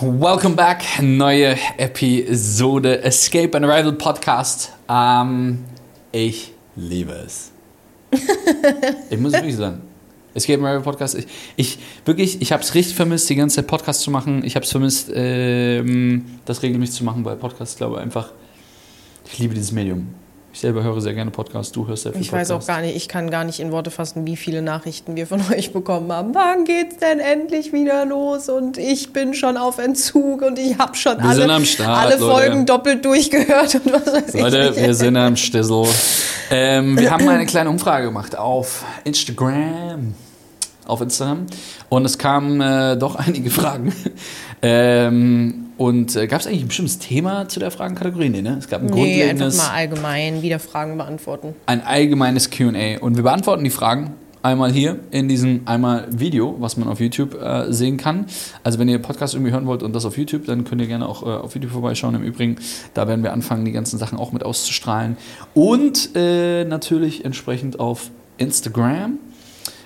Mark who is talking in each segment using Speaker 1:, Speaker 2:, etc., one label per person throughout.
Speaker 1: Welcome back, neue Episode Escape and Arrival Podcast. Ähm, ich liebe es. ich muss wirklich sagen. Escape and Arrival Podcast. Ich, ich wirklich, ich habe es richtig vermisst, die ganze Zeit Podcast zu machen. Ich habe es vermisst, ähm, das regelmäßig zu machen, weil Podcast, glaube ich, einfach. Ich liebe dieses Medium. Ich selber höre sehr gerne Podcasts, du hörst sehr viel
Speaker 2: Ich weiß auch gar nicht, ich kann gar nicht in Worte fassen, wie viele Nachrichten wir von euch bekommen haben. Wann geht's denn endlich wieder los? Und ich bin schon auf Entzug und ich habe schon
Speaker 1: Wir
Speaker 2: alle,
Speaker 1: Start,
Speaker 2: alle
Speaker 1: Leute.
Speaker 2: Folgen doppelt durchgehört und was weiß
Speaker 1: Leute,
Speaker 2: ich.
Speaker 1: wir sind am Stissel. Ähm, wir haben mal eine kleine Umfrage gemacht auf Instagram. Auf Instagram. Und es kamen äh, doch einige Fragen. Ähm, und äh, gab es eigentlich ein bestimmtes Thema zu der Fragenkategorie? Nee, ne? Es gab ein
Speaker 2: Nee, einfach
Speaker 1: grundlegendes,
Speaker 2: mal allgemein wieder Fragen beantworten.
Speaker 1: ein allgemeines QA. Und wir beantworten die Fragen einmal hier in diesem einmal Video, was man auf YouTube äh, sehen kann. Also wenn ihr Podcast irgendwie hören wollt und das auf YouTube, dann könnt ihr gerne auch äh, auf YouTube vorbeischauen. Im Übrigen, da werden wir anfangen, die ganzen Sachen auch mit auszustrahlen. Und äh, natürlich entsprechend auf Instagram.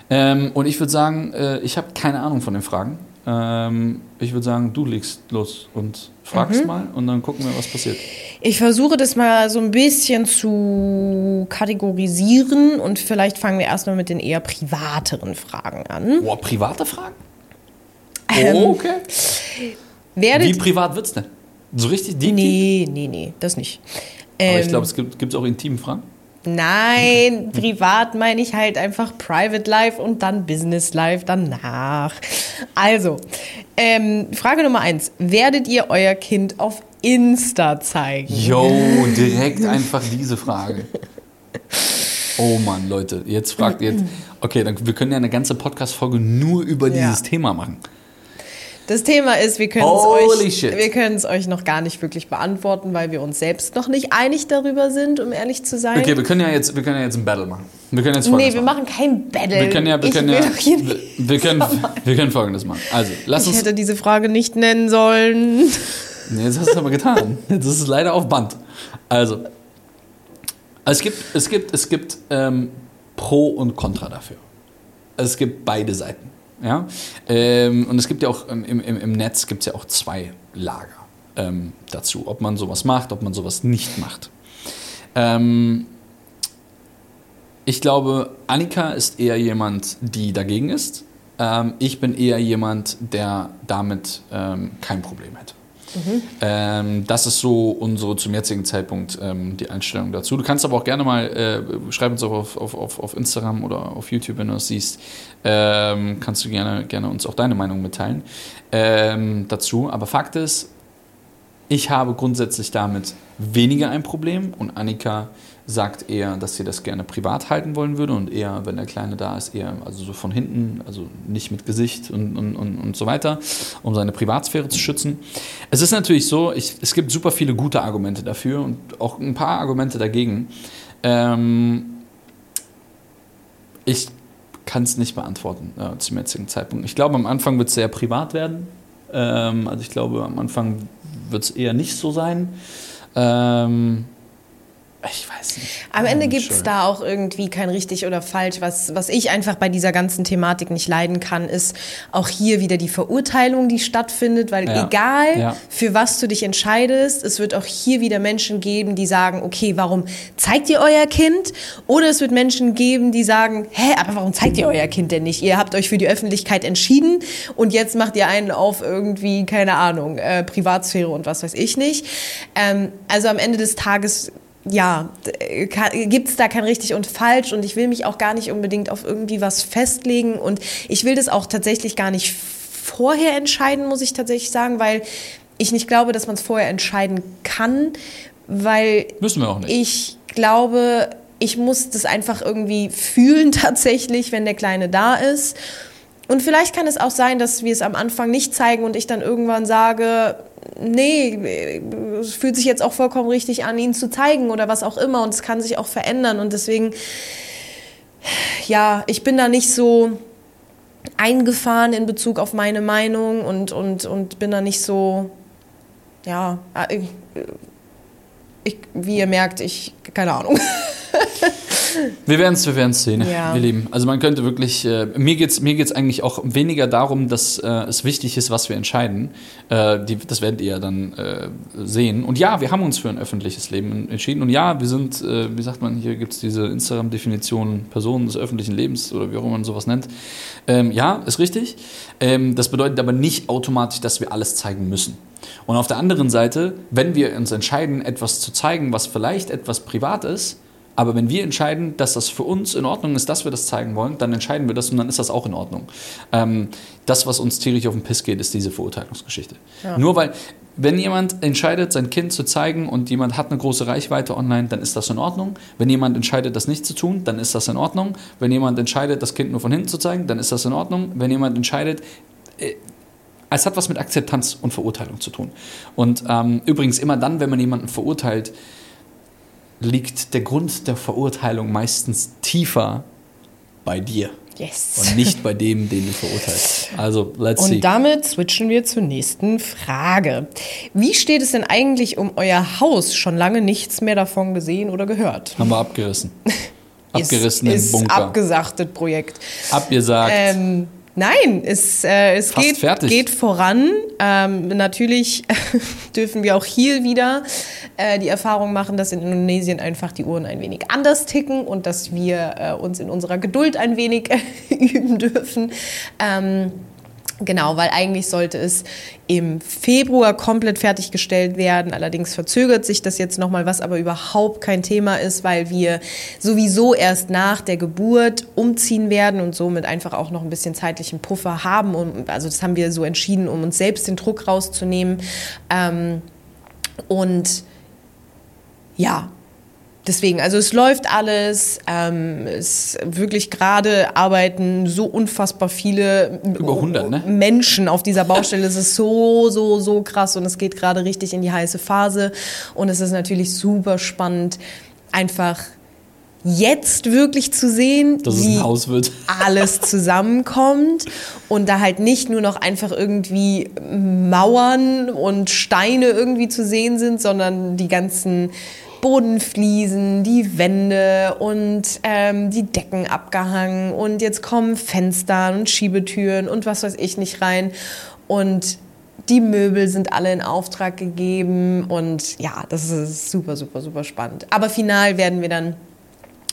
Speaker 1: Ähm, und ich würde sagen, äh, ich habe keine Ahnung von den Fragen. Ähm, ich würde sagen, du legst los und fragst mal und dann gucken wir, was passiert.
Speaker 2: Ich versuche das mal so ein bisschen zu kategorisieren und vielleicht fangen wir erstmal mit den eher privateren Fragen an.
Speaker 1: Boah, private Fragen?
Speaker 2: Ähm,
Speaker 1: Oh, okay. Wie privat wird's denn? So richtig deep?
Speaker 2: Nee, nee, nee, das nicht.
Speaker 1: Aber ich
Speaker 2: Ähm,
Speaker 1: glaube, es gibt gibt's auch intime Fragen.
Speaker 2: Nein, privat meine ich halt einfach Private Life und dann Business Life danach. Also, ähm, Frage Nummer eins. Werdet ihr euer Kind auf Insta zeigen?
Speaker 1: Yo, direkt einfach diese Frage. Oh Mann, Leute, jetzt fragt ihr. Okay, dann, wir können ja eine ganze Podcast-Folge nur über
Speaker 2: Ja.
Speaker 1: dieses Thema machen.
Speaker 2: Das Thema ist, wir können es euch, wir es euch noch gar nicht wirklich beantworten, weil wir uns selbst noch nicht einig darüber sind, um ehrlich zu sein.
Speaker 1: Okay, wir können ja jetzt, wir können ja jetzt ein Battle machen. Wir können jetzt
Speaker 2: nee,
Speaker 1: folgendes
Speaker 2: wir machen kein Battle.
Speaker 1: Wir können ja, wir
Speaker 2: ich
Speaker 1: können ja, wir, wir können, wir können folgendes machen. Also, lass
Speaker 2: Ich
Speaker 1: uns.
Speaker 2: hätte diese Frage nicht nennen sollen.
Speaker 1: Nee, jetzt hast du es aber getan. Das ist leider auf Band. Also, es gibt, es gibt, es gibt ähm, Pro und Contra dafür. Es gibt beide Seiten. Ja? Ähm, und es gibt ja auch im, im, im Netz gibt ja auch zwei Lager ähm, dazu, ob man sowas macht, ob man sowas nicht macht. Ähm, ich glaube, Annika ist eher jemand, die dagegen ist. Ähm, ich bin eher jemand, der damit ähm, kein Problem hätte. Ähm, das ist so unsere zum jetzigen Zeitpunkt ähm, die Einstellung dazu. Du kannst aber auch gerne mal, äh, schreib uns auch auf, auf, auf, auf Instagram oder auf YouTube, wenn du das siehst, ähm, kannst du gerne, gerne uns auch deine Meinung mitteilen ähm, dazu. Aber Fakt ist, ich habe grundsätzlich damit weniger ein Problem und Annika sagt eher, dass sie das gerne privat halten wollen würde und eher, wenn der Kleine da ist, eher also so von hinten, also nicht mit Gesicht und, und, und, und so weiter, um seine Privatsphäre zu schützen. Es ist natürlich so, ich, es gibt super viele gute Argumente dafür und auch ein paar Argumente dagegen. Ähm, ich kann es nicht beantworten äh, zum jetzigen Zeitpunkt. Ich glaube, am Anfang wird es sehr privat werden. Ähm, also ich glaube, am Anfang wird es eher nicht so sein. Ähm, ich weiß nicht.
Speaker 2: Am Ende
Speaker 1: I'm
Speaker 2: gibt es da auch irgendwie kein richtig oder falsch. Was, was ich einfach bei dieser ganzen Thematik nicht leiden kann, ist auch hier wieder die Verurteilung, die stattfindet, weil
Speaker 1: Ja.
Speaker 2: egal
Speaker 1: Ja.
Speaker 2: für was du dich entscheidest, es wird auch hier wieder Menschen geben, die sagen, okay, warum zeigt ihr euer Kind? Oder es wird Menschen geben, die sagen, hä, aber warum zeigt ihr euer Kind denn nicht? Ihr habt euch für die Öffentlichkeit entschieden und jetzt macht ihr einen auf irgendwie, keine Ahnung, äh, Privatsphäre und was weiß ich nicht. Ähm, also am Ende des Tages ja, gibt es da kein richtig und falsch und ich will mich auch gar nicht unbedingt auf irgendwie was festlegen und ich will das auch tatsächlich gar nicht vorher entscheiden, muss ich tatsächlich sagen, weil ich nicht glaube, dass man es vorher entscheiden kann, weil
Speaker 1: Müssen wir auch nicht.
Speaker 2: ich glaube, ich muss das einfach irgendwie fühlen tatsächlich, wenn der Kleine da ist. Und vielleicht kann es auch sein, dass wir es am Anfang nicht zeigen und ich dann irgendwann sage, nee, es fühlt sich jetzt auch vollkommen richtig an, ihn zu zeigen oder was auch immer. Und es kann sich auch verändern. Und deswegen, ja, ich bin da nicht so eingefahren in Bezug auf meine Meinung und, und, und bin da nicht so, ja, ich, ich, wie ihr merkt, ich, keine Ahnung.
Speaker 1: Wir werden es wir werden's sehen,
Speaker 2: Ja.
Speaker 1: ihr Lieben. Also man könnte wirklich, äh, mir geht es mir geht's eigentlich auch weniger darum, dass äh, es wichtig ist, was wir entscheiden. Äh, die, das werdet ihr ja dann äh, sehen. Und ja, wir haben uns für ein öffentliches Leben entschieden. Und ja, wir sind, äh, wie sagt man, hier gibt es diese Instagram-Definition Personen des öffentlichen Lebens oder wie auch immer man sowas nennt. Ähm, ja, ist richtig. Ähm, das bedeutet aber nicht automatisch, dass wir alles zeigen müssen. Und auf der anderen Seite, wenn wir uns entscheiden, etwas zu zeigen, was vielleicht etwas privat ist, aber wenn wir entscheiden, dass das für uns in Ordnung ist, dass wir das zeigen wollen, dann entscheiden wir das und dann ist das auch in Ordnung. Ähm, das, was uns tierisch auf den Piss geht, ist diese Verurteilungsgeschichte. Nur weil, wenn jemand entscheidet, sein Kind zu zeigen und jemand hat eine große Reichweite online, dann ist das in Ordnung. Wenn jemand entscheidet, das nicht zu tun, dann ist das in Ordnung. Wenn jemand entscheidet, das Kind nur von hinten zu zeigen, dann ist das in Ordnung. Wenn jemand entscheidet, äh, es hat was mit Akzeptanz und Verurteilung zu tun. Und ähm, übrigens immer dann, wenn man jemanden verurteilt, liegt der Grund der Verurteilung meistens tiefer bei dir
Speaker 2: Yes.
Speaker 1: und nicht bei dem, den du verurteilst. Also, let's see.
Speaker 2: Und damit switchen wir zur nächsten Frage. Wie steht es denn eigentlich um euer Haus? Schon lange nichts mehr davon gesehen oder gehört.
Speaker 1: Haben wir abgerissen. Abgerissen
Speaker 2: ist,
Speaker 1: im
Speaker 2: ist
Speaker 1: Bunker.
Speaker 2: abgesagtet Projekt.
Speaker 1: Abgesagt.
Speaker 2: Ähm, nein, es, äh, es geht, geht voran. Ähm, natürlich dürfen wir auch hier wieder äh, die Erfahrung machen, dass in Indonesien einfach die Uhren ein wenig anders ticken und dass wir äh, uns in unserer Geduld ein wenig üben dürfen. Ähm, Genau, weil eigentlich sollte es im Februar komplett fertiggestellt werden. Allerdings verzögert sich das jetzt nochmal, was aber überhaupt kein Thema ist, weil wir sowieso erst nach der Geburt umziehen werden und somit einfach auch noch ein bisschen zeitlichen Puffer haben. Und, also das haben wir so entschieden, um uns selbst den Druck rauszunehmen. Ähm, und ja, Deswegen, also es läuft alles. Ähm, es wirklich gerade arbeiten so unfassbar viele
Speaker 1: Über 100, ne?
Speaker 2: Menschen auf dieser Baustelle. Es ist so, so, so krass und es geht gerade richtig in die heiße Phase. Und es ist natürlich super spannend, einfach jetzt wirklich zu sehen,
Speaker 1: dass es
Speaker 2: wie
Speaker 1: ein Haus wird.
Speaker 2: alles zusammenkommt und da halt nicht nur noch einfach irgendwie Mauern und Steine irgendwie zu sehen sind, sondern die ganzen Bodenfliesen, die Wände und ähm, die Decken abgehangen und jetzt kommen Fenster und Schiebetüren und was weiß ich nicht rein und die Möbel sind alle in Auftrag gegeben und ja, das ist super, super, super spannend. Aber final werden wir dann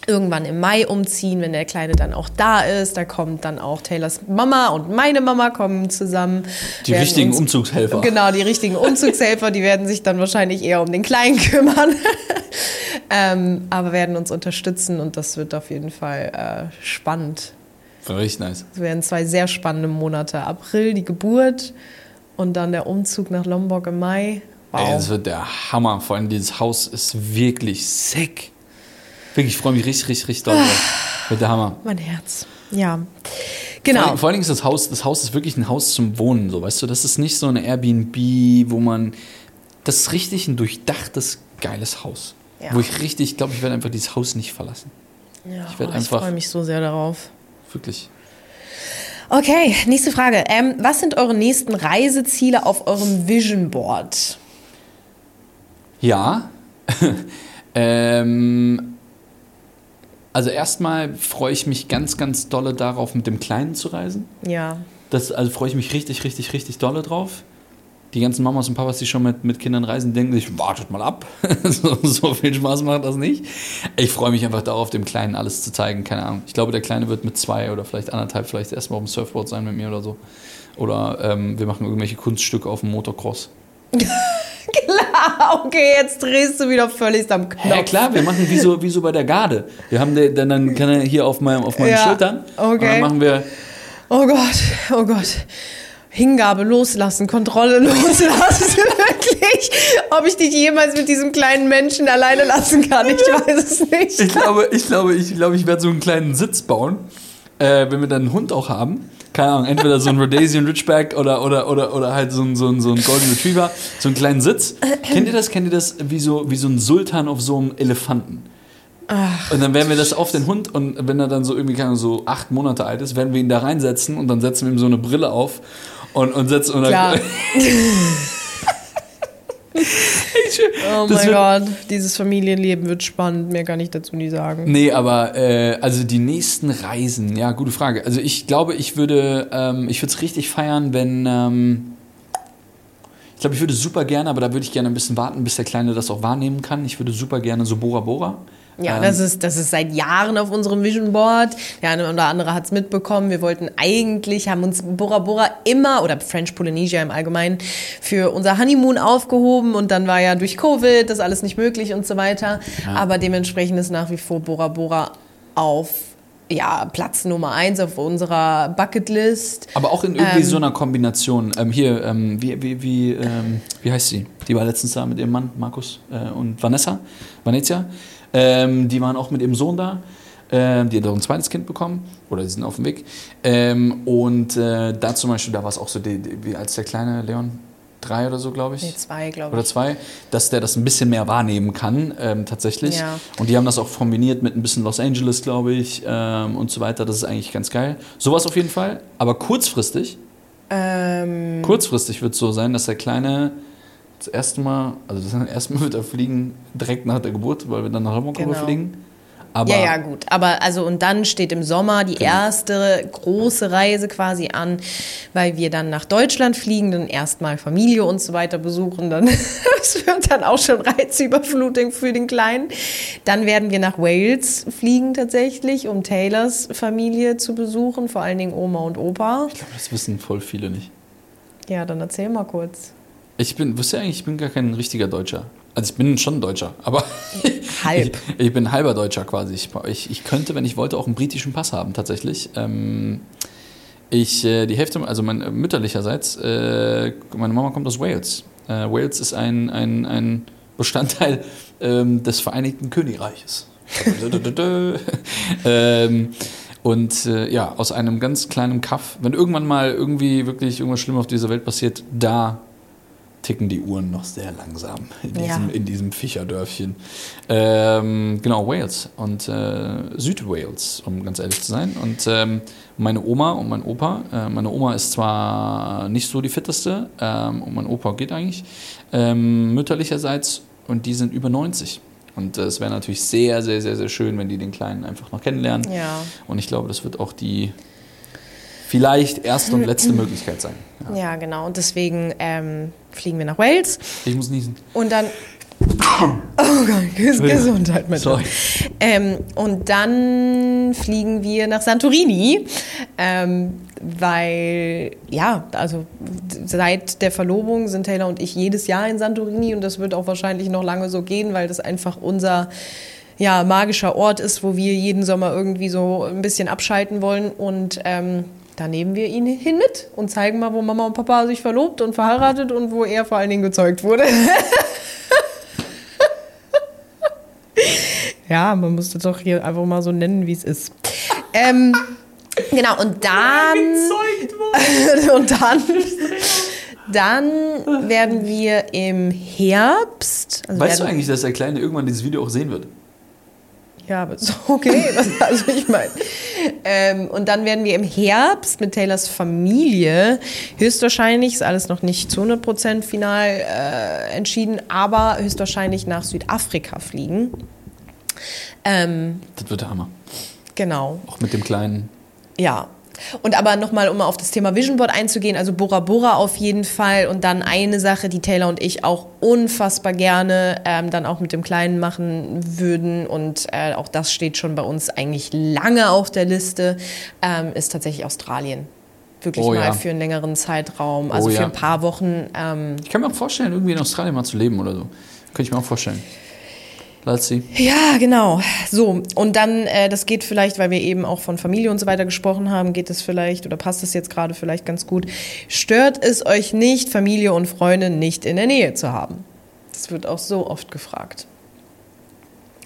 Speaker 2: irgendwann im Mai umziehen, wenn der Kleine dann auch da ist. Da kommt dann auch Taylors Mama und meine Mama kommen zusammen.
Speaker 1: Die richtigen
Speaker 2: uns-
Speaker 1: Umzugshelfer.
Speaker 2: Genau, die richtigen Umzugshelfer, die werden sich dann wahrscheinlich eher um den Kleinen kümmern. ähm, aber werden uns unterstützen und das wird auf jeden Fall äh, spannend.
Speaker 1: Richtig nice.
Speaker 2: Es werden zwei sehr spannende Monate. April die Geburt und dann der Umzug nach Lombok im Mai. Wow.
Speaker 1: Ey, das wird der Hammer. Vor allem dieses Haus ist wirklich sick. Wirklich, ich freue mich richtig, richtig, richtig doll drauf. Wird der Hammer.
Speaker 2: mein Herz. Ja.
Speaker 1: Vor,
Speaker 2: Genau.
Speaker 1: allem- vor allen Dingen ist das Haus, das Haus ist wirklich ein Haus zum Wohnen, so weißt du. Das ist nicht so eine Airbnb, wo man. Das ist richtig ein durchdachtes, geiles Haus.
Speaker 2: Ja.
Speaker 1: Wo ich richtig, ich glaube, ich werde einfach dieses Haus nicht verlassen.
Speaker 2: Ja,
Speaker 1: ich
Speaker 2: oh,
Speaker 1: einfach-
Speaker 2: freue mich so sehr darauf.
Speaker 1: Wirklich.
Speaker 2: Okay, nächste Frage. Ähm, was sind eure nächsten Reiseziele auf eurem Vision Board?
Speaker 1: Ja. ähm, also erstmal freue ich mich ganz, ganz dolle darauf, mit dem Kleinen zu reisen.
Speaker 2: Ja.
Speaker 1: Das, also freue ich mich richtig, richtig, richtig dolle drauf. Die ganzen Mamas und Papas, die schon mit, mit Kindern reisen, denken sich, wartet mal ab. so, so viel Spaß macht das nicht. Ich freue mich einfach darauf, dem Kleinen alles zu zeigen. Keine Ahnung. Ich glaube, der Kleine wird mit zwei oder vielleicht anderthalb vielleicht erstmal auf dem Surfboard sein mit mir oder so. Oder ähm, wir machen irgendwelche Kunststücke auf dem Motocross.
Speaker 2: Klar, okay, jetzt drehst du wieder völlig am Knopf.
Speaker 1: Ja klar, wir machen wie so, wie so bei der Garde. Wir haben den, dann, dann kann er hier auf, meinem, auf meinen
Speaker 2: Ja,
Speaker 1: Schultern. Und
Speaker 2: okay.
Speaker 1: dann machen wir,
Speaker 2: Oh Gott, oh Gott. Hingabe loslassen, Kontrolle loslassen. Wirklich. Ob ich dich jemals mit diesem kleinen Menschen alleine lassen kann, ich weiß es nicht.
Speaker 1: ich glaube, ich glaube, ich glaube, ich werde so einen kleinen Sitz bauen, äh, wenn wir dann einen Hund auch haben. Keine Ahnung, entweder so ein Rhodesian Ridgeback oder, oder, oder, oder halt so ein, so, ein, so ein Golden Retriever, so einen kleinen Sitz. Kennt ihr das? Kennt ihr das? Wie so, wie so ein Sultan auf so einem Elefanten. Und dann werden wir das auf den Hund und wenn er dann so irgendwie keine so acht Monate alt ist, werden wir ihn da reinsetzen und dann setzen wir ihm so eine Brille auf und, und setzen und dann,
Speaker 2: Klar.
Speaker 1: Ich
Speaker 2: Oh
Speaker 1: Das
Speaker 2: mein Gott, dieses Familienleben wird spannend, mehr kann ich dazu nie sagen.
Speaker 1: Nee, aber äh, also die nächsten Reisen, ja, gute Frage. Also ich glaube, ich würde, ähm, ich würde es richtig feiern, wenn, ähm, ich glaube, ich würde super gerne, aber da würde ich gerne ein bisschen warten, bis der Kleine das auch wahrnehmen kann. Ich würde super gerne so Bora Bora.
Speaker 2: Ja,
Speaker 1: Ähm,
Speaker 2: das, ist, das ist seit Jahren auf unserem Vision Board. Der eine oder andere hat es mitbekommen. Wir wollten eigentlich, haben uns Bora Bora immer, oder French Polynesia im Allgemeinen, für unser Honeymoon aufgehoben. Und dann war ja durch Covid das alles nicht möglich und so weiter. Aber dementsprechend ist nach wie vor Bora Bora auf ja, Platz Nummer eins auf unserer Bucketlist.
Speaker 1: Aber auch in irgendwie
Speaker 2: Ähm.
Speaker 1: so einer Kombination. Ähm, hier, ähm, wie, wie, wie, ähm, wie heißt sie? Die war letztens da mit ihrem Mann, Markus äh, und Vanessa, Vanessa. Ähm, die waren auch mit ihrem Sohn da. Ähm, die hat auch ein zweites Kind bekommen. Oder die sind auf dem Weg. Ähm, und äh, da zum Beispiel, da war es auch so, die, die, wie als der kleine Leon, drei oder so, glaube ich.
Speaker 2: Nee, zwei, glaube
Speaker 1: Oder
Speaker 2: ich.
Speaker 1: zwei, dass der das ein bisschen mehr wahrnehmen kann, ähm, tatsächlich.
Speaker 2: Ja.
Speaker 1: Und die haben das auch kombiniert mit ein bisschen Los Angeles, glaube ich, ähm, und so weiter. Das ist eigentlich ganz geil. Sowas auf jeden Fall. Aber kurzfristig,
Speaker 2: Ähm,
Speaker 1: kurzfristig wird es so sein, dass der Kleine das erste Mal, also das erste Mal wird er fliegen direkt nach der Geburt, weil wir dann nach Hamburg
Speaker 2: Genau.
Speaker 1: fliegen. Aber
Speaker 2: ja, ja, gut. Aber also und dann steht im Sommer die
Speaker 1: Genau.
Speaker 2: erste große Reise quasi an, weil wir dann nach Deutschland fliegen, dann erstmal Familie und so weiter besuchen. Dann es wird dann auch schon Reizüberflutung für den Kleinen. Dann werden wir nach Wales fliegen tatsächlich, um Taylors Familie zu besuchen, vor allen Dingen Oma und Opa.
Speaker 1: ich glaube, das wissen voll viele nicht.
Speaker 2: Ja, dann erzähl mal kurz.
Speaker 1: Ich bin, wisst ihr eigentlich, ich bin gar kein richtiger Deutscher. Also ich bin schon Deutscher, aber
Speaker 2: Halb.
Speaker 1: Ich, ich bin halber Deutscher quasi. Ich, ich, ich könnte, wenn ich wollte, auch einen britischen Pass haben, tatsächlich. Ähm, ich, äh, die Hälfte, also mein äh, mütterlicherseits, äh, meine Mama kommt aus Wales. Äh, Wales ist ein, ein, ein Bestandteil ähm, des Vereinigten Königreiches. ähm, und äh, ja, aus einem ganz kleinen Kaff, wenn irgendwann mal irgendwie wirklich irgendwas Schlimmes auf dieser Welt passiert, da ticken die Uhren noch sehr langsam in
Speaker 2: Ja.
Speaker 1: diesem, in diesem Fischerdörfchen. Ähm, genau, Wales und äh, Südwales, um ganz ehrlich zu sein. Und ähm, meine Oma und mein Opa, äh, meine Oma ist zwar nicht so die fitteste ähm, und mein Opa geht eigentlich, ähm, mütterlicherseits und die sind über 90. Und äh, es wäre natürlich sehr, sehr, sehr, sehr schön, wenn die den Kleinen einfach noch kennenlernen.
Speaker 2: Ja.
Speaker 1: Und ich glaube, das wird auch die vielleicht erste und letzte Möglichkeit sein. Ja.
Speaker 2: Ja, genau. Und deswegen ähm, fliegen wir nach Wales.
Speaker 1: Ich muss niesen.
Speaker 2: Und dann. Oh Gott, Ges Gesundheit mit.
Speaker 1: Sorry.
Speaker 2: Ähm, und dann fliegen wir nach Santorini, ähm, weil, ja, also seit der Verlobung sind Taylor und ich jedes Jahr in Santorini und das wird auch wahrscheinlich noch lange so gehen, weil das einfach unser ja, magischer Ort ist, wo wir jeden Sommer irgendwie so ein bisschen abschalten wollen und ähm, da nehmen wir ihn hin mit und zeigen mal, wo Mama und Papa sich verlobt und verheiratet und wo er vor allen Dingen gezeugt wurde. Ja, man muss das doch hier einfach mal so nennen, wie es ist. Ähm, genau, und dann. und dann. Dann werden wir im Herbst. Also
Speaker 1: Weißt du eigentlich, dass der Kleine irgendwann dieses Video auch sehen wird?
Speaker 2: Ja, aber ist okay. Was, also ich meine. Ähm, und dann werden wir im Herbst mit Taylors Familie, höchstwahrscheinlich, ist alles noch nicht zu 100% final äh, entschieden, aber höchstwahrscheinlich nach Südafrika fliegen. Ähm,
Speaker 1: Das wird der Hammer.
Speaker 2: genau.
Speaker 1: Auch mit dem Kleinen.
Speaker 2: Ja. Und aber nochmal, um auf das Thema Vision Board einzugehen, also Bora Bora auf jeden Fall und dann eine Sache, die Taylor und ich auch unfassbar gerne ähm, dann auch mit dem Kleinen machen würden und äh, auch das steht schon bei uns eigentlich lange auf der Liste, ähm, ist tatsächlich Australien. Wirklich
Speaker 1: Oh
Speaker 2: mal
Speaker 1: ja.
Speaker 2: für einen längeren Zeitraum, also
Speaker 1: Oh
Speaker 2: für
Speaker 1: ja.
Speaker 2: ein paar Wochen. Ähm,
Speaker 1: Ich kann mir auch vorstellen, irgendwie in Australien mal zu leben oder so. Könnte ich mir auch vorstellen. See.
Speaker 2: Ja, genau. So, und dann, äh, das geht vielleicht, weil wir eben auch von Familie und so weiter gesprochen haben, geht es vielleicht oder passt es jetzt gerade vielleicht ganz gut. Stört es euch nicht, Familie und Freunde nicht in der Nähe zu haben? Das wird auch so oft gefragt.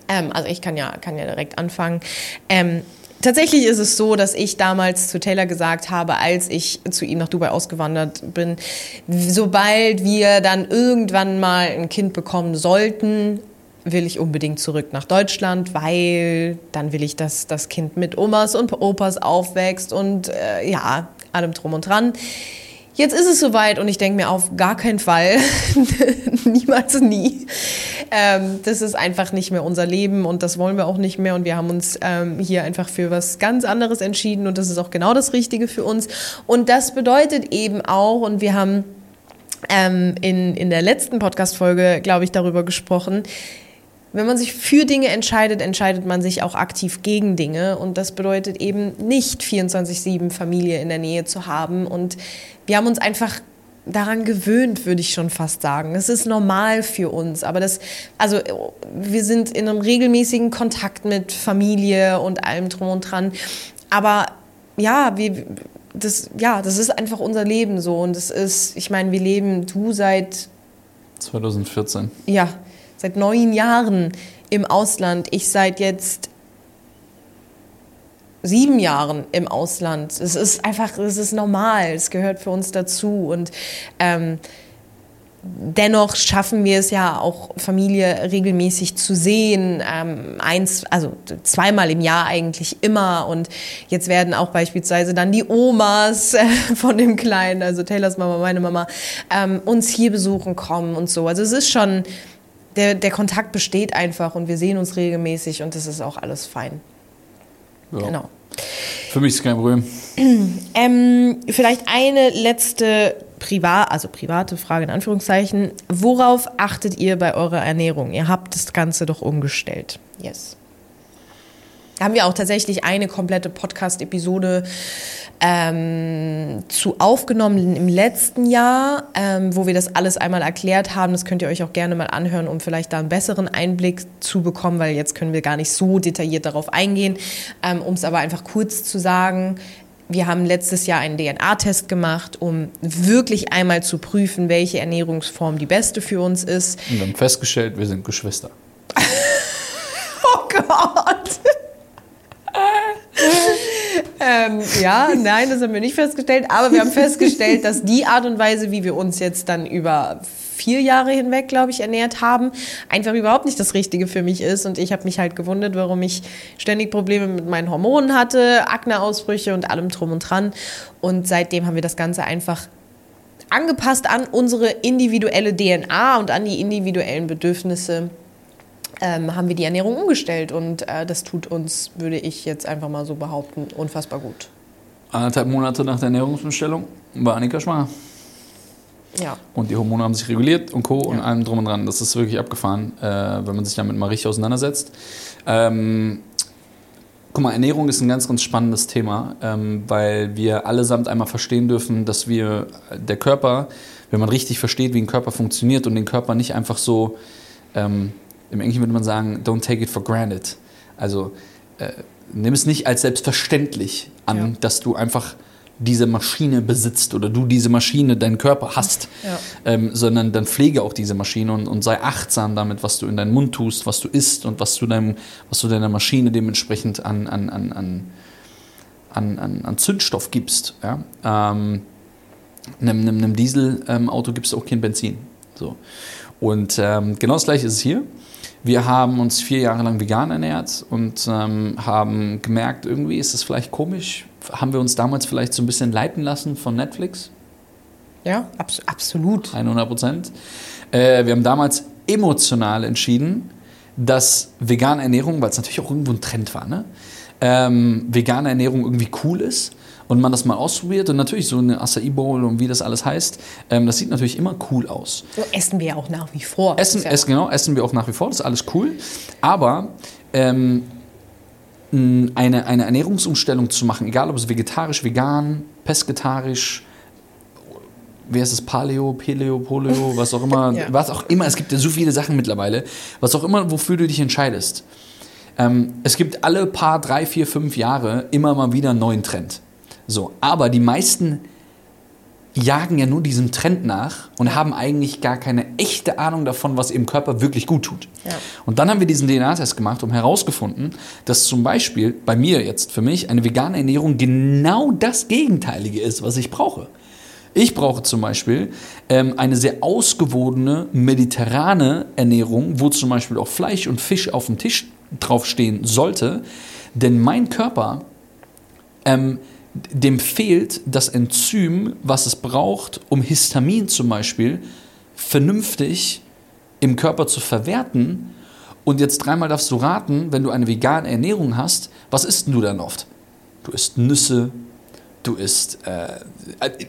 Speaker 2: Ähm, also ich kann ja, kann ja direkt anfangen. Ähm, tatsächlich ist es so, dass ich damals zu Taylor gesagt habe, als ich zu ihm nach Dubai ausgewandert bin, sobald wir dann irgendwann mal ein Kind bekommen sollten, will ich unbedingt zurück nach Deutschland, weil dann will ich, dass das Kind mit Omas und Opas aufwächst und äh, ja, allem drum und dran. Jetzt ist es soweit und ich denke mir auf gar keinen Fall, niemals nie. Ähm, das ist einfach nicht mehr unser Leben und das wollen wir auch nicht mehr und wir haben uns ähm, hier einfach für was ganz anderes entschieden und das ist auch genau das Richtige für uns. Und das bedeutet eben auch, und wir haben ähm, in, in der letzten Podcast-Folge, glaube ich, darüber gesprochen, wenn man sich für Dinge entscheidet, entscheidet man sich auch aktiv gegen Dinge. Und das bedeutet eben nicht 24-7 Familie in der Nähe zu haben. Und wir haben uns einfach daran gewöhnt, würde ich schon fast sagen. Es ist normal für uns, aber das, also wir sind in einem regelmäßigen Kontakt mit Familie und allem drum und dran. Aber ja, wir, das, ja, das ist einfach unser Leben so und es ist, ich meine, wir leben, du seit
Speaker 1: 2014.
Speaker 2: Ja, seit neun Jahren im Ausland. Ich seit jetzt sieben Jahren im Ausland. Es ist einfach, es ist normal, es gehört für uns dazu. Und ähm, dennoch schaffen wir es ja auch, Familie regelmäßig zu sehen. Ähm, eins, also zweimal im Jahr eigentlich immer. Und jetzt werden auch beispielsweise dann die Omas äh, von dem Kleinen, also Taylors Mama, meine Mama, ähm, uns hier besuchen kommen und so. Also es ist schon der, der Kontakt besteht einfach und wir sehen uns regelmäßig und das ist auch alles fein.
Speaker 1: Ja. Genau. Für mich ist kein Problem.
Speaker 2: Ähm, vielleicht eine letzte privat, also private Frage in Anführungszeichen. Worauf achtet ihr bei eurer Ernährung? Ihr habt das Ganze doch umgestellt. Yes. Da haben wir auch tatsächlich eine komplette Podcast-Episode ähm, zu aufgenommen im letzten Jahr, ähm, wo wir das alles einmal erklärt haben. Das könnt ihr euch auch gerne mal anhören, um vielleicht da einen besseren Einblick zu bekommen, weil jetzt können wir gar nicht so detailliert darauf eingehen. Ähm, um es aber einfach kurz zu sagen, wir haben letztes Jahr einen DNA-Test gemacht, um wirklich einmal zu prüfen, welche Ernährungsform die beste für uns ist.
Speaker 1: Und wir haben festgestellt, wir sind Geschwister.
Speaker 2: oh Gott! Ähm, ja, nein, das haben wir nicht festgestellt, aber wir haben festgestellt, dass die Art und Weise, wie wir uns jetzt dann über vier Jahre hinweg, glaube ich, ernährt haben, einfach überhaupt nicht das Richtige für mich ist. Und ich habe mich halt gewundert, warum ich ständig Probleme mit meinen Hormonen hatte, Akneausbrüche und allem drum und dran. Und seitdem haben wir das Ganze einfach angepasst an unsere individuelle DNA und an die individuellen Bedürfnisse ähm, haben wir die Ernährung umgestellt und äh, das tut uns, würde ich jetzt einfach mal so behaupten, unfassbar gut.
Speaker 1: Anderthalb Monate nach der Ernährungsumstellung war Annika schwanger.
Speaker 2: Ja.
Speaker 1: Und die Hormone haben sich reguliert und Co. Ja. und allem drum und dran. Das ist wirklich abgefahren, äh, wenn man sich damit mal richtig auseinandersetzt. Ähm, guck mal, Ernährung ist ein ganz, ganz spannendes Thema, ähm, weil wir allesamt einmal verstehen dürfen, dass wir, der Körper, wenn man richtig versteht, wie ein Körper funktioniert und den Körper nicht einfach so ähm, im Englischen würde man sagen, don't take it for granted. Also äh, nimm es nicht als selbstverständlich an, ja. dass du einfach diese Maschine besitzt oder du diese Maschine, deinen Körper hast, ja. ähm, sondern dann pflege auch diese Maschine und, und, sei achtsam damit, was du in deinen Mund tust, was du isst und was du, deinem, was du deiner Maschine dementsprechend an, an, an, an, an, an Zündstoff gibst. Ja? Ähm, einem, einem, einem Dieselauto gibst du auch kein Benzin. So. Und ähm, genau das gleiche ist es hier. Wir haben uns vier Jahre lang vegan ernährt und ähm, haben gemerkt, irgendwie ist das vielleicht komisch. Haben wir uns damals vielleicht so ein bisschen leiten lassen von Netflix?
Speaker 2: Ja, abs absolut.
Speaker 1: 100 Prozent. Äh, wir haben damals emotional entschieden, dass vegane Ernährung, weil es natürlich auch irgendwo ein Trend war, ne? Ähm, vegane Ernährung irgendwie cool ist und man das mal ausprobiert und natürlich so eine Acai Bowl und wie das alles heißt, ähm, das sieht natürlich immer cool aus.
Speaker 2: So essen wir auch nach wie vor.
Speaker 1: Essen, ja essen, genau, essen wir auch nach wie vor, das ist alles cool. Aber ähm, eine, eine Ernährungsumstellung zu machen, egal ob es vegetarisch, vegan, pesketarisch, wie heißt es, Paleo, Paleo, Poleo, was auch immer, ja. was auch immer, es gibt ja so viele Sachen mittlerweile, was auch immer, wofür du dich entscheidest. Ähm, es gibt alle paar, drei, vier, fünf Jahre immer mal wieder einen neuen Trend. So, aber die meisten jagen ja nur diesem Trend nach und haben eigentlich gar keine echte Ahnung davon, was ihrem Körper wirklich gut tut. Ja. Und dann haben wir diesen DNA-Test gemacht und herausgefunden, dass zum Beispiel bei mir jetzt für mich eine vegane Ernährung genau das Gegenteilige ist, was ich brauche. Ich brauche zum Beispiel ähm, eine sehr ausgewogene mediterrane Ernährung, wo zum Beispiel auch Fleisch und Fisch auf dem Tisch draufstehen sollte, denn mein Körper ähm, dem fehlt das Enzym, was es braucht, um Histamin zum Beispiel vernünftig im Körper zu verwerten. Und jetzt dreimal darfst du raten, wenn du eine vegane Ernährung hast, was isst du dann oft? Du isst Nüsse, du isst äh,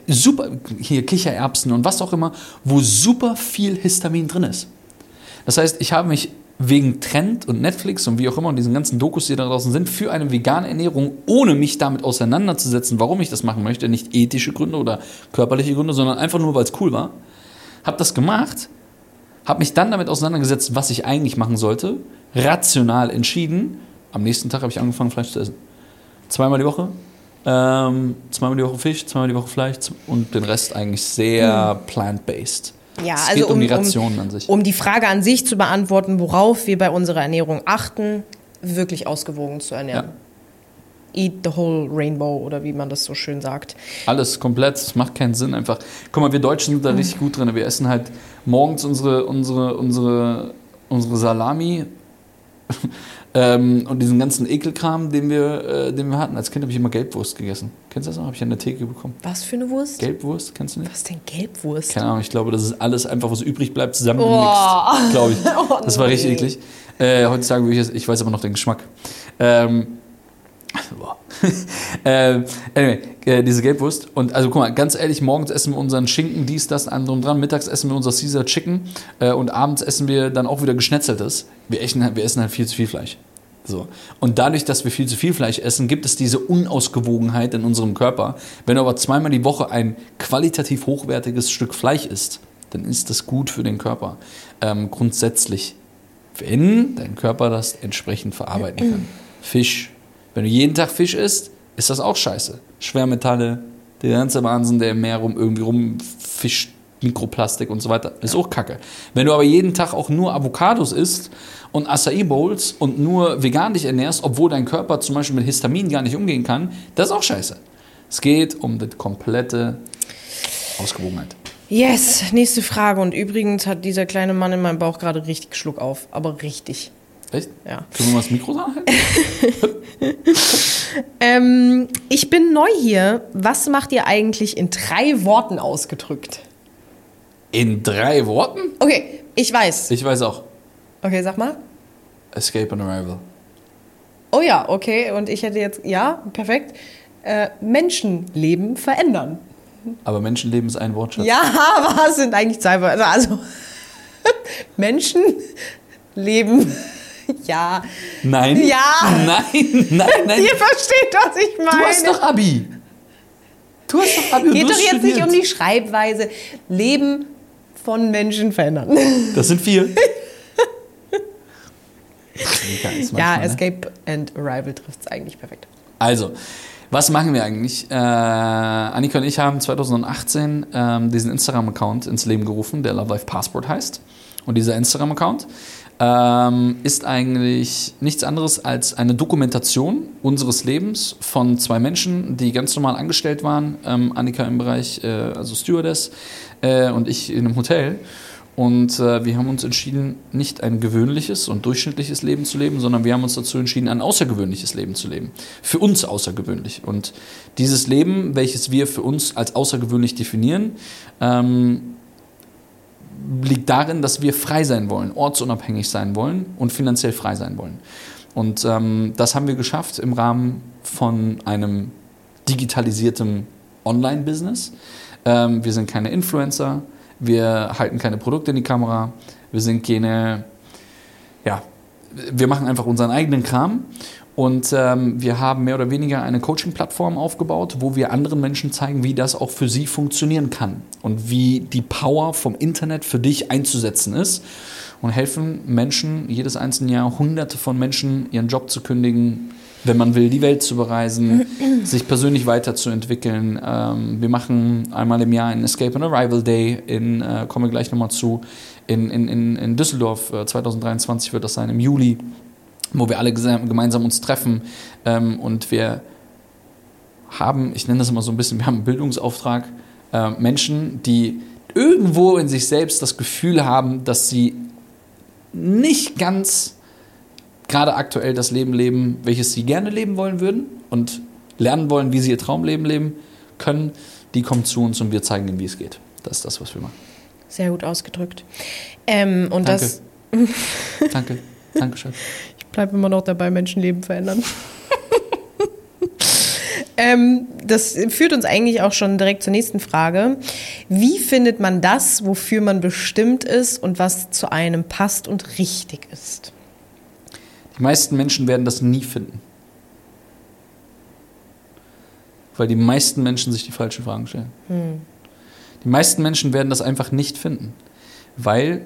Speaker 1: super, hier Kichererbsen und was auch immer, wo super viel Histamin drin ist. Das heißt, ich habe mich wegen Trend und Netflix und wie auch immer und diesen ganzen Dokus, die da draußen sind, für eine vegane Ernährung, ohne mich damit auseinanderzusetzen, warum ich das machen möchte, nicht ethische Gründe oder körperliche Gründe, sondern einfach nur, weil es cool war, habe das gemacht, habe mich dann damit auseinandergesetzt, was ich eigentlich machen sollte, rational entschieden. Am nächsten Tag habe ich angefangen, Fleisch zu essen. Zweimal die Woche, ähm, zweimal die Woche Fisch, zweimal die Woche Fleisch und den Rest eigentlich sehr mhm. plant-based.
Speaker 2: Ja, es also geht um, um. Um die Frage an sich zu beantworten, worauf wir bei unserer Ernährung achten, wirklich ausgewogen zu ernähren. Ja. Eat the whole rainbow oder wie man das so schön sagt.
Speaker 1: Alles komplett, es macht keinen Sinn einfach. Guck mal, wir Deutschen sind da mhm. richtig gut drin. Wir essen halt morgens unsere, unsere, unsere, unsere Salami ähm, und diesen ganzen Ekelkram, den wir, äh, den wir hatten. Als Kind habe ich immer Gelbwurst gegessen. Kennst du das noch? Habe ich an der Theke bekommen.
Speaker 2: Was für eine Wurst?
Speaker 1: Gelbwurst, kennst du nicht?
Speaker 2: Was ist denn Gelbwurst?
Speaker 1: Keine Ahnung, ich glaube, das ist alles einfach, was übrig bleibt, zusammengemixt. Oh. Glaube ich. Oh, das war richtig eklig. Äh, heutzutage würde ich es, ich weiß aber noch den Geschmack. Ähm, äh, anyway, äh, diese Gelbwurst. Und also guck mal, ganz ehrlich, morgens essen wir unseren Schinken, dies, das, andere und dran. Mittags essen wir unser Caesar Chicken äh, und abends essen wir dann auch wieder geschnetzeltes. Wir, essen, wir essen halt viel zu viel Fleisch. So. Und dadurch, dass wir viel zu viel Fleisch essen, gibt es diese Unausgewogenheit in unserem Körper. Wenn du aber zweimal die Woche ein qualitativ hochwertiges Stück Fleisch isst, dann ist das gut für den Körper. Ähm, grundsätzlich, wenn dein Körper das entsprechend verarbeiten kann. Fisch. Wenn du jeden Tag Fisch isst, ist das auch scheiße. Schwermetalle, der ganze Wahnsinn, der im Meer rum irgendwie rumfischt, Mikroplastik und so weiter, ist auch kacke. Wenn du aber jeden Tag auch nur Avocados isst und Acai Bowls und nur vegan dich ernährst, obwohl dein Körper zum Beispiel mit Histamin gar nicht umgehen kann, das ist auch scheiße. Es geht um die komplette Ausgewogenheit.
Speaker 2: Yes, nächste Frage. Und übrigens hat dieser kleine Mann in meinem Bauch gerade richtig Schluck auf. Aber richtig.
Speaker 1: Echt?
Speaker 2: Ja.
Speaker 1: Können wir mal das Mikro sagen?
Speaker 2: ähm, ich bin neu hier. Was macht ihr eigentlich in drei Worten ausgedrückt?
Speaker 1: In drei Worten?
Speaker 2: Okay, ich weiß.
Speaker 1: Ich weiß auch.
Speaker 2: Okay, sag mal.
Speaker 1: Escape and Arrival.
Speaker 2: Oh ja, okay. Und ich hätte jetzt, ja, perfekt. Äh, Menschenleben verändern.
Speaker 1: Aber Menschenleben ist ein Wort, Schatz.
Speaker 2: Ja, aber es sind eigentlich zwei Wörter. Also, Menschenleben. Ja.
Speaker 1: Nein.
Speaker 2: Ja.
Speaker 1: Nein, nein, nein.
Speaker 2: Ihr versteht, was ich meine.
Speaker 1: Du hast doch Abi. Du hast doch Abi.
Speaker 2: Geht doch jetzt studiert. nicht um die Schreibweise. Leben von Menschen verändern.
Speaker 1: Das sind vier.
Speaker 2: ja, Escape and Arrival trifft es eigentlich perfekt.
Speaker 1: Also, was machen wir eigentlich? Äh, Annika und ich haben 2018 ähm, diesen Instagram-Account ins Leben gerufen, der Love Life Passport heißt. Und dieser Instagram-Account ähm, ist eigentlich nichts anderes als eine Dokumentation unseres Lebens von zwei Menschen, die ganz normal angestellt waren. Ähm, Annika im Bereich, äh, also Stewardess, äh, und ich in einem Hotel. Und äh, wir haben uns entschieden, nicht ein gewöhnliches und durchschnittliches Leben zu leben, sondern wir haben uns dazu entschieden, ein außergewöhnliches Leben zu leben. Für uns außergewöhnlich. Und dieses Leben, welches wir für uns als außergewöhnlich definieren, ähm, liegt darin, dass wir frei sein wollen, ortsunabhängig sein wollen und finanziell frei sein wollen. Und ähm, das haben wir geschafft im Rahmen von einem digitalisierten Online-Business. Ähm, wir sind keine Influencer wir halten keine Produkte in die Kamera, wir sind keine, ja, wir machen einfach unseren eigenen Kram und ähm, wir haben mehr oder weniger eine Coaching-Plattform aufgebaut, wo wir anderen Menschen zeigen, wie das auch für sie funktionieren kann und wie die Power vom Internet für dich einzusetzen ist und helfen Menschen jedes einzelne Jahr hunderte von Menschen ihren Job zu kündigen, wenn man will, die Welt zu bereisen, sich persönlich weiterzuentwickeln. Ähm, wir machen einmal im Jahr einen Escape and Arrival Day, in, äh, komme gleich nochmal zu, in, in, in Düsseldorf, äh, 2023 wird das sein, im Juli, wo wir alle gemeinsam uns treffen ähm, und wir haben, ich nenne das immer so ein bisschen, wir haben einen Bildungsauftrag, äh, Menschen, die irgendwo in sich selbst das Gefühl haben, dass sie nicht ganz gerade aktuell das Leben leben, welches sie gerne leben wollen würden und lernen wollen, wie sie ihr Traumleben leben können, die kommen zu uns und wir zeigen ihnen, wie es geht. Das ist das, was wir machen.
Speaker 2: Sehr gut ausgedrückt. Ähm, und
Speaker 1: Danke.
Speaker 2: das,
Speaker 1: Danke. Dankeschön.
Speaker 2: Ich bleibe immer noch dabei, Menschenleben verändern. ähm, das führt uns eigentlich auch schon direkt zur nächsten Frage. Wie findet man das, wofür man bestimmt ist und was zu einem passt und richtig ist?
Speaker 1: Die meisten Menschen werden das nie finden. Weil die meisten Menschen sich die falschen Fragen stellen. Die meisten Menschen werden das einfach nicht finden, weil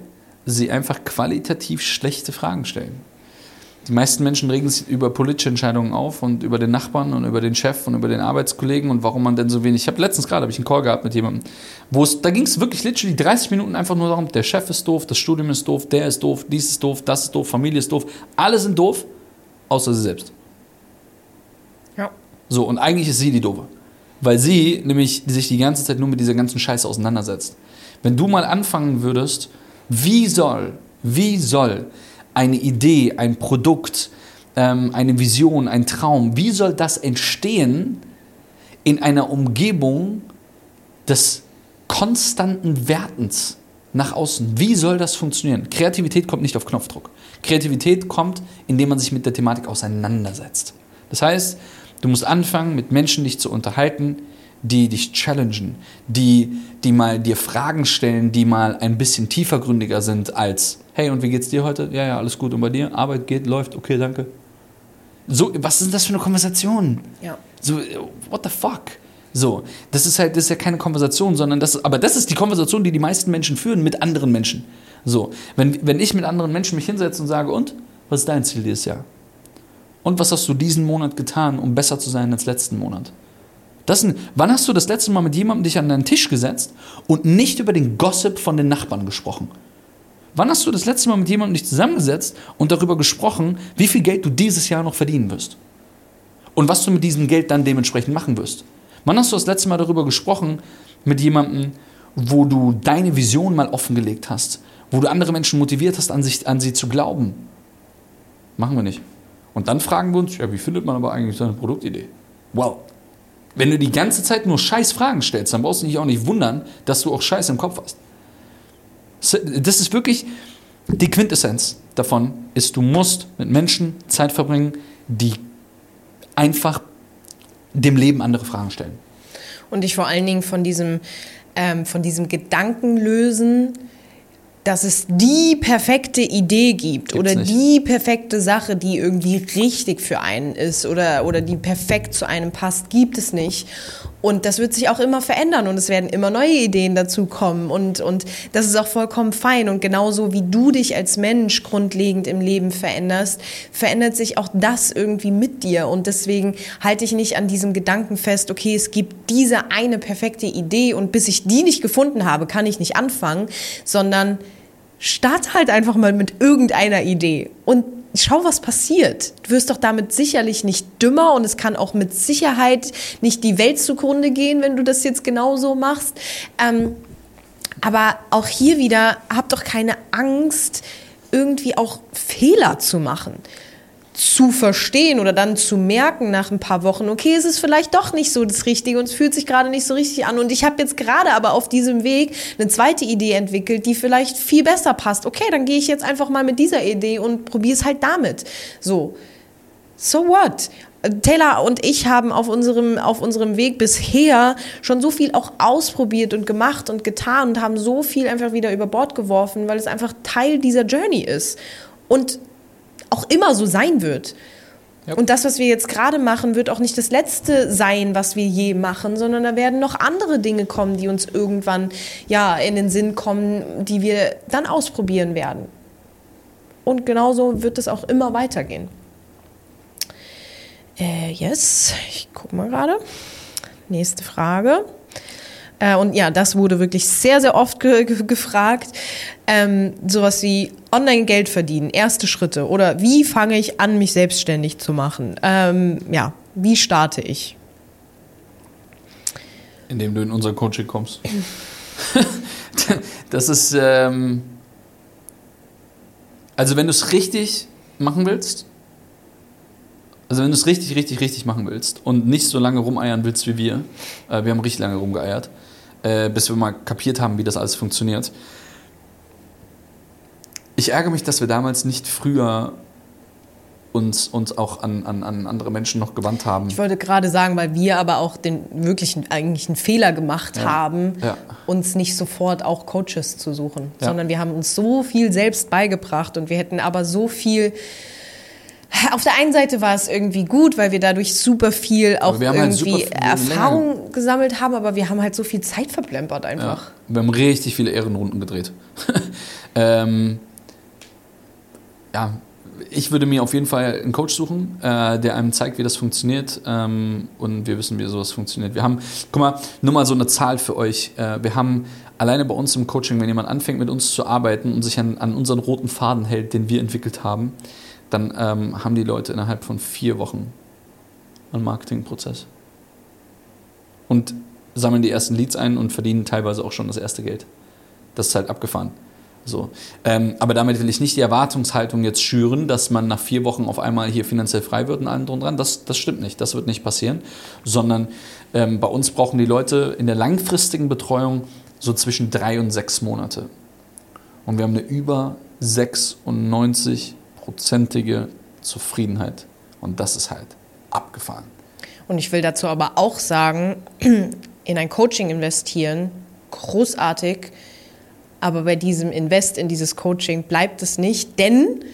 Speaker 1: sie einfach qualitativ schlechte Fragen stellen. Die meisten Menschen regen sich über politische Entscheidungen auf und über den Nachbarn und über den Chef und über den Arbeitskollegen und warum man denn so wenig. Ich habe letztens gerade hab ich einen Call gehabt mit jemandem, wo es da ging es wirklich literally 30 Minuten einfach nur darum, der Chef ist doof, das Studium ist doof, der ist doof, dies ist doof, das ist doof, Familie ist doof, alle sind doof, außer sie selbst.
Speaker 2: Ja.
Speaker 1: So, und eigentlich ist sie die Doofe. Weil sie nämlich sich die ganze Zeit nur mit dieser ganzen Scheiße auseinandersetzt. Wenn du mal anfangen würdest, wie soll, wie soll eine Idee, ein Produkt, ähm, eine Vision, ein Traum, wie soll das entstehen in einer Umgebung des konstanten Wertens nach außen? Wie soll das funktionieren? Kreativität kommt nicht auf Knopfdruck. Kreativität kommt, indem man sich mit der Thematik auseinandersetzt. Das heißt, du musst anfangen, mit Menschen dich zu unterhalten, die dich challengen, die, die mal dir Fragen stellen, die mal ein bisschen tiefergründiger sind als, hey, und wie geht's dir heute? Ja, ja, alles gut. Und bei dir? Arbeit geht, läuft, okay, danke. So, was ist denn das für eine Konversation?
Speaker 2: Ja.
Speaker 1: So, what the fuck? So, das ist halt, das ist ja keine Konversation, sondern das, aber das ist die Konversation, die die meisten Menschen führen mit anderen Menschen. So, wenn, wenn ich mit anderen Menschen mich hinsetze und sage, und, was ist dein Ziel dieses Jahr? Und was hast du diesen Monat getan, um besser zu sein als letzten Monat? Das sind, wann hast du das letzte Mal mit jemandem dich an deinen Tisch gesetzt und nicht über den Gossip von den Nachbarn gesprochen? Wann hast du das letzte Mal mit jemandem dich zusammengesetzt und darüber gesprochen, wie viel Geld du dieses Jahr noch verdienen wirst? Und was du mit diesem Geld dann dementsprechend machen wirst? Wann hast du das letzte Mal darüber gesprochen mit jemandem, wo du deine Vision mal offengelegt hast, wo du andere Menschen motiviert hast, an, sich, an sie zu glauben? Machen wir nicht. Und dann fragen wir uns, ja, wie findet man aber eigentlich seine Produktidee? Wow. Wenn du die ganze Zeit nur scheiß Fragen stellst, dann brauchst du dich auch nicht wundern, dass du auch Scheiß im Kopf hast. Das ist wirklich die Quintessenz davon, ist, du musst mit Menschen Zeit verbringen, die einfach dem Leben andere Fragen stellen.
Speaker 2: Und dich vor allen Dingen von diesem, ähm, von diesem Gedanken lösen, dass es die perfekte Idee gibt
Speaker 1: Gibt's
Speaker 2: oder
Speaker 1: nicht.
Speaker 2: die perfekte Sache, die irgendwie richtig für einen ist oder, oder die perfekt zu einem passt, gibt es nicht. Und das wird sich auch immer verändern und es werden immer neue Ideen dazukommen und, und das ist auch vollkommen fein. Und genauso wie du dich als Mensch grundlegend im Leben veränderst, verändert sich auch das irgendwie mit dir. Und deswegen halte ich nicht an diesem Gedanken fest, okay, es gibt diese eine perfekte Idee und bis ich die nicht gefunden habe, kann ich nicht anfangen, sondern start halt einfach mal mit irgendeiner Idee und schau, was passiert. Du wirst doch damit sicherlich nicht dümmer und es kann auch mit Sicherheit nicht die Welt zugrunde gehen, wenn du das jetzt genauso machst. Ähm, aber auch hier wieder, hab doch keine Angst, irgendwie auch Fehler zu machen zu verstehen oder dann zu merken nach ein paar Wochen, okay, es ist vielleicht doch nicht so das Richtige und es fühlt sich gerade nicht so richtig an. Und ich habe jetzt gerade aber auf diesem Weg eine zweite Idee entwickelt, die vielleicht viel besser passt. Okay, dann gehe ich jetzt einfach mal mit dieser Idee und probiere es halt damit. So, so what? Taylor und ich haben auf unserem, auf unserem Weg bisher schon so viel auch ausprobiert und gemacht und getan und haben so viel einfach wieder über Bord geworfen, weil es einfach Teil dieser Journey ist. Und auch immer so sein wird.
Speaker 1: Ja.
Speaker 2: Und das, was wir jetzt gerade machen, wird auch nicht das letzte sein, was wir je machen, sondern da werden noch andere Dinge kommen, die uns irgendwann ja in den Sinn kommen, die wir dann ausprobieren werden. Und genauso wird es auch immer weitergehen. Äh, yes, ich gucke mal gerade. Nächste Frage. Äh, und ja, das wurde wirklich sehr, sehr oft ge ge gefragt. Ähm, sowas wie Online-Geld verdienen, erste Schritte oder wie fange ich an, mich selbstständig zu machen? Ähm, ja, wie starte ich?
Speaker 1: Indem du in unser Coaching kommst. das ist, ähm, also wenn du es richtig machen willst, Also wenn du es richtig, richtig, richtig machen willst und nicht so lange rumeiern willst wie wir, äh, wir haben richtig lange rumgeeiert, äh, bis wir mal kapiert haben, wie das alles funktioniert. Ich ärgere mich, dass wir damals nicht früher uns, uns auch an, an, an andere Menschen noch gewandt haben.
Speaker 2: Ich wollte gerade sagen, weil wir aber auch den wirklichen eigentlichen Fehler gemacht
Speaker 1: Ja.
Speaker 2: haben,
Speaker 1: Ja.
Speaker 2: uns nicht sofort auch Coaches zu suchen,
Speaker 1: Ja.
Speaker 2: sondern wir haben uns so viel selbst beigebracht und wir hätten aber so viel. Auf der einen Seite war es irgendwie gut, weil wir dadurch super viel auch
Speaker 1: wir haben halt
Speaker 2: irgendwie
Speaker 1: viel
Speaker 2: Erfahrung gesammelt haben, aber wir haben halt so viel Zeit verplempert
Speaker 1: Ja.
Speaker 2: einfach.
Speaker 1: Wir haben richtig viele Ehrenrunden gedreht. ähm, ja, ich würde mir auf jeden Fall einen Coach suchen, äh, der einem zeigt, wie das funktioniert ähm, und wir wissen, wie sowas funktioniert. Wir haben, guck mal, nur mal so eine Zahl für euch. Äh, wir haben alleine bei uns im Coaching, wenn jemand anfängt mit uns zu arbeiten und sich an, an unseren roten Faden hält, den wir entwickelt haben, dann ähm, haben die Leute innerhalb von vier Wochen einen Marketingprozess. Und sammeln die ersten Leads ein und verdienen teilweise auch schon das erste Geld. Das ist halt abgefahren. So. Ähm, aber damit will ich nicht die Erwartungshaltung jetzt schüren, dass man nach vier Wochen auf einmal hier finanziell frei wird und allem drum dran. Das, das stimmt nicht, das wird nicht passieren. Sondern ähm, bei uns brauchen die Leute in der langfristigen Betreuung so zwischen drei und sechs Monate. Und wir haben eine über 96-prozentige Zufriedenheit. Und das ist halt abgefahren.
Speaker 2: Und ich will dazu aber auch sagen, in ein Coaching investieren, großartig, aber bei diesem Invest in dieses Coaching bleibt es nicht, denn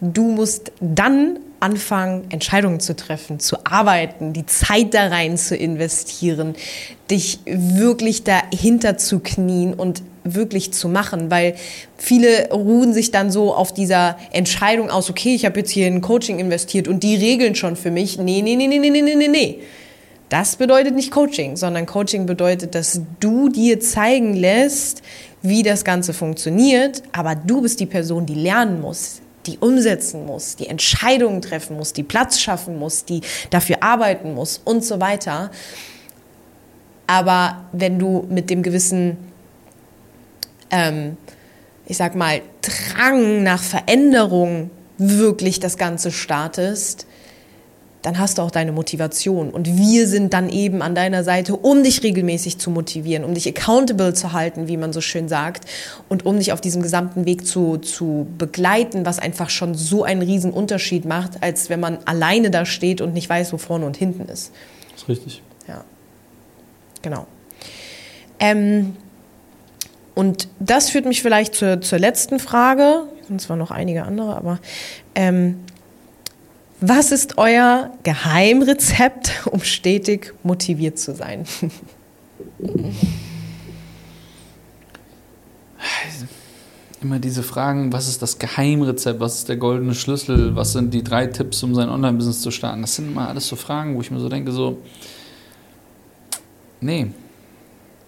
Speaker 2: du musst dann anfangen, Entscheidungen zu treffen, zu arbeiten, die Zeit da rein zu investieren, dich wirklich dahinter zu knien und wirklich zu machen, weil viele ruhen sich dann so auf dieser Entscheidung aus, okay, ich habe jetzt hier in Coaching investiert und die regeln schon für mich. Nee, nee, nee, nee, nee, nee, nee, nee. Das bedeutet nicht Coaching, sondern Coaching bedeutet, dass du dir zeigen lässt, wie das Ganze funktioniert, aber du bist die Person, die lernen muss, die umsetzen muss, die Entscheidungen treffen muss, die Platz schaffen muss, die dafür arbeiten muss und so weiter. Aber wenn du mit dem gewissen ähm, ich sag mal, Drang nach Veränderung wirklich das Ganze startest, dann hast du auch deine Motivation. Und wir sind dann eben an deiner Seite, um dich regelmäßig zu motivieren, um dich accountable zu halten, wie man so schön sagt, und um dich auf diesem gesamten Weg zu, zu begleiten, was einfach schon so einen riesen Unterschied macht, als wenn man alleine da steht und nicht weiß, wo vorne und hinten ist.
Speaker 1: Das ist richtig.
Speaker 2: Ja, genau. Ähm, und das führt mich vielleicht zur, zur letzten Frage. Es sind zwar noch einige andere, aber ähm, was ist euer Geheimrezept, um stetig motiviert zu sein?
Speaker 1: immer diese Fragen, was ist das Geheimrezept, was ist der goldene Schlüssel, was sind die drei Tipps, um sein Online-Business zu starten. Das sind immer alles so Fragen, wo ich mir so denke, so, nee,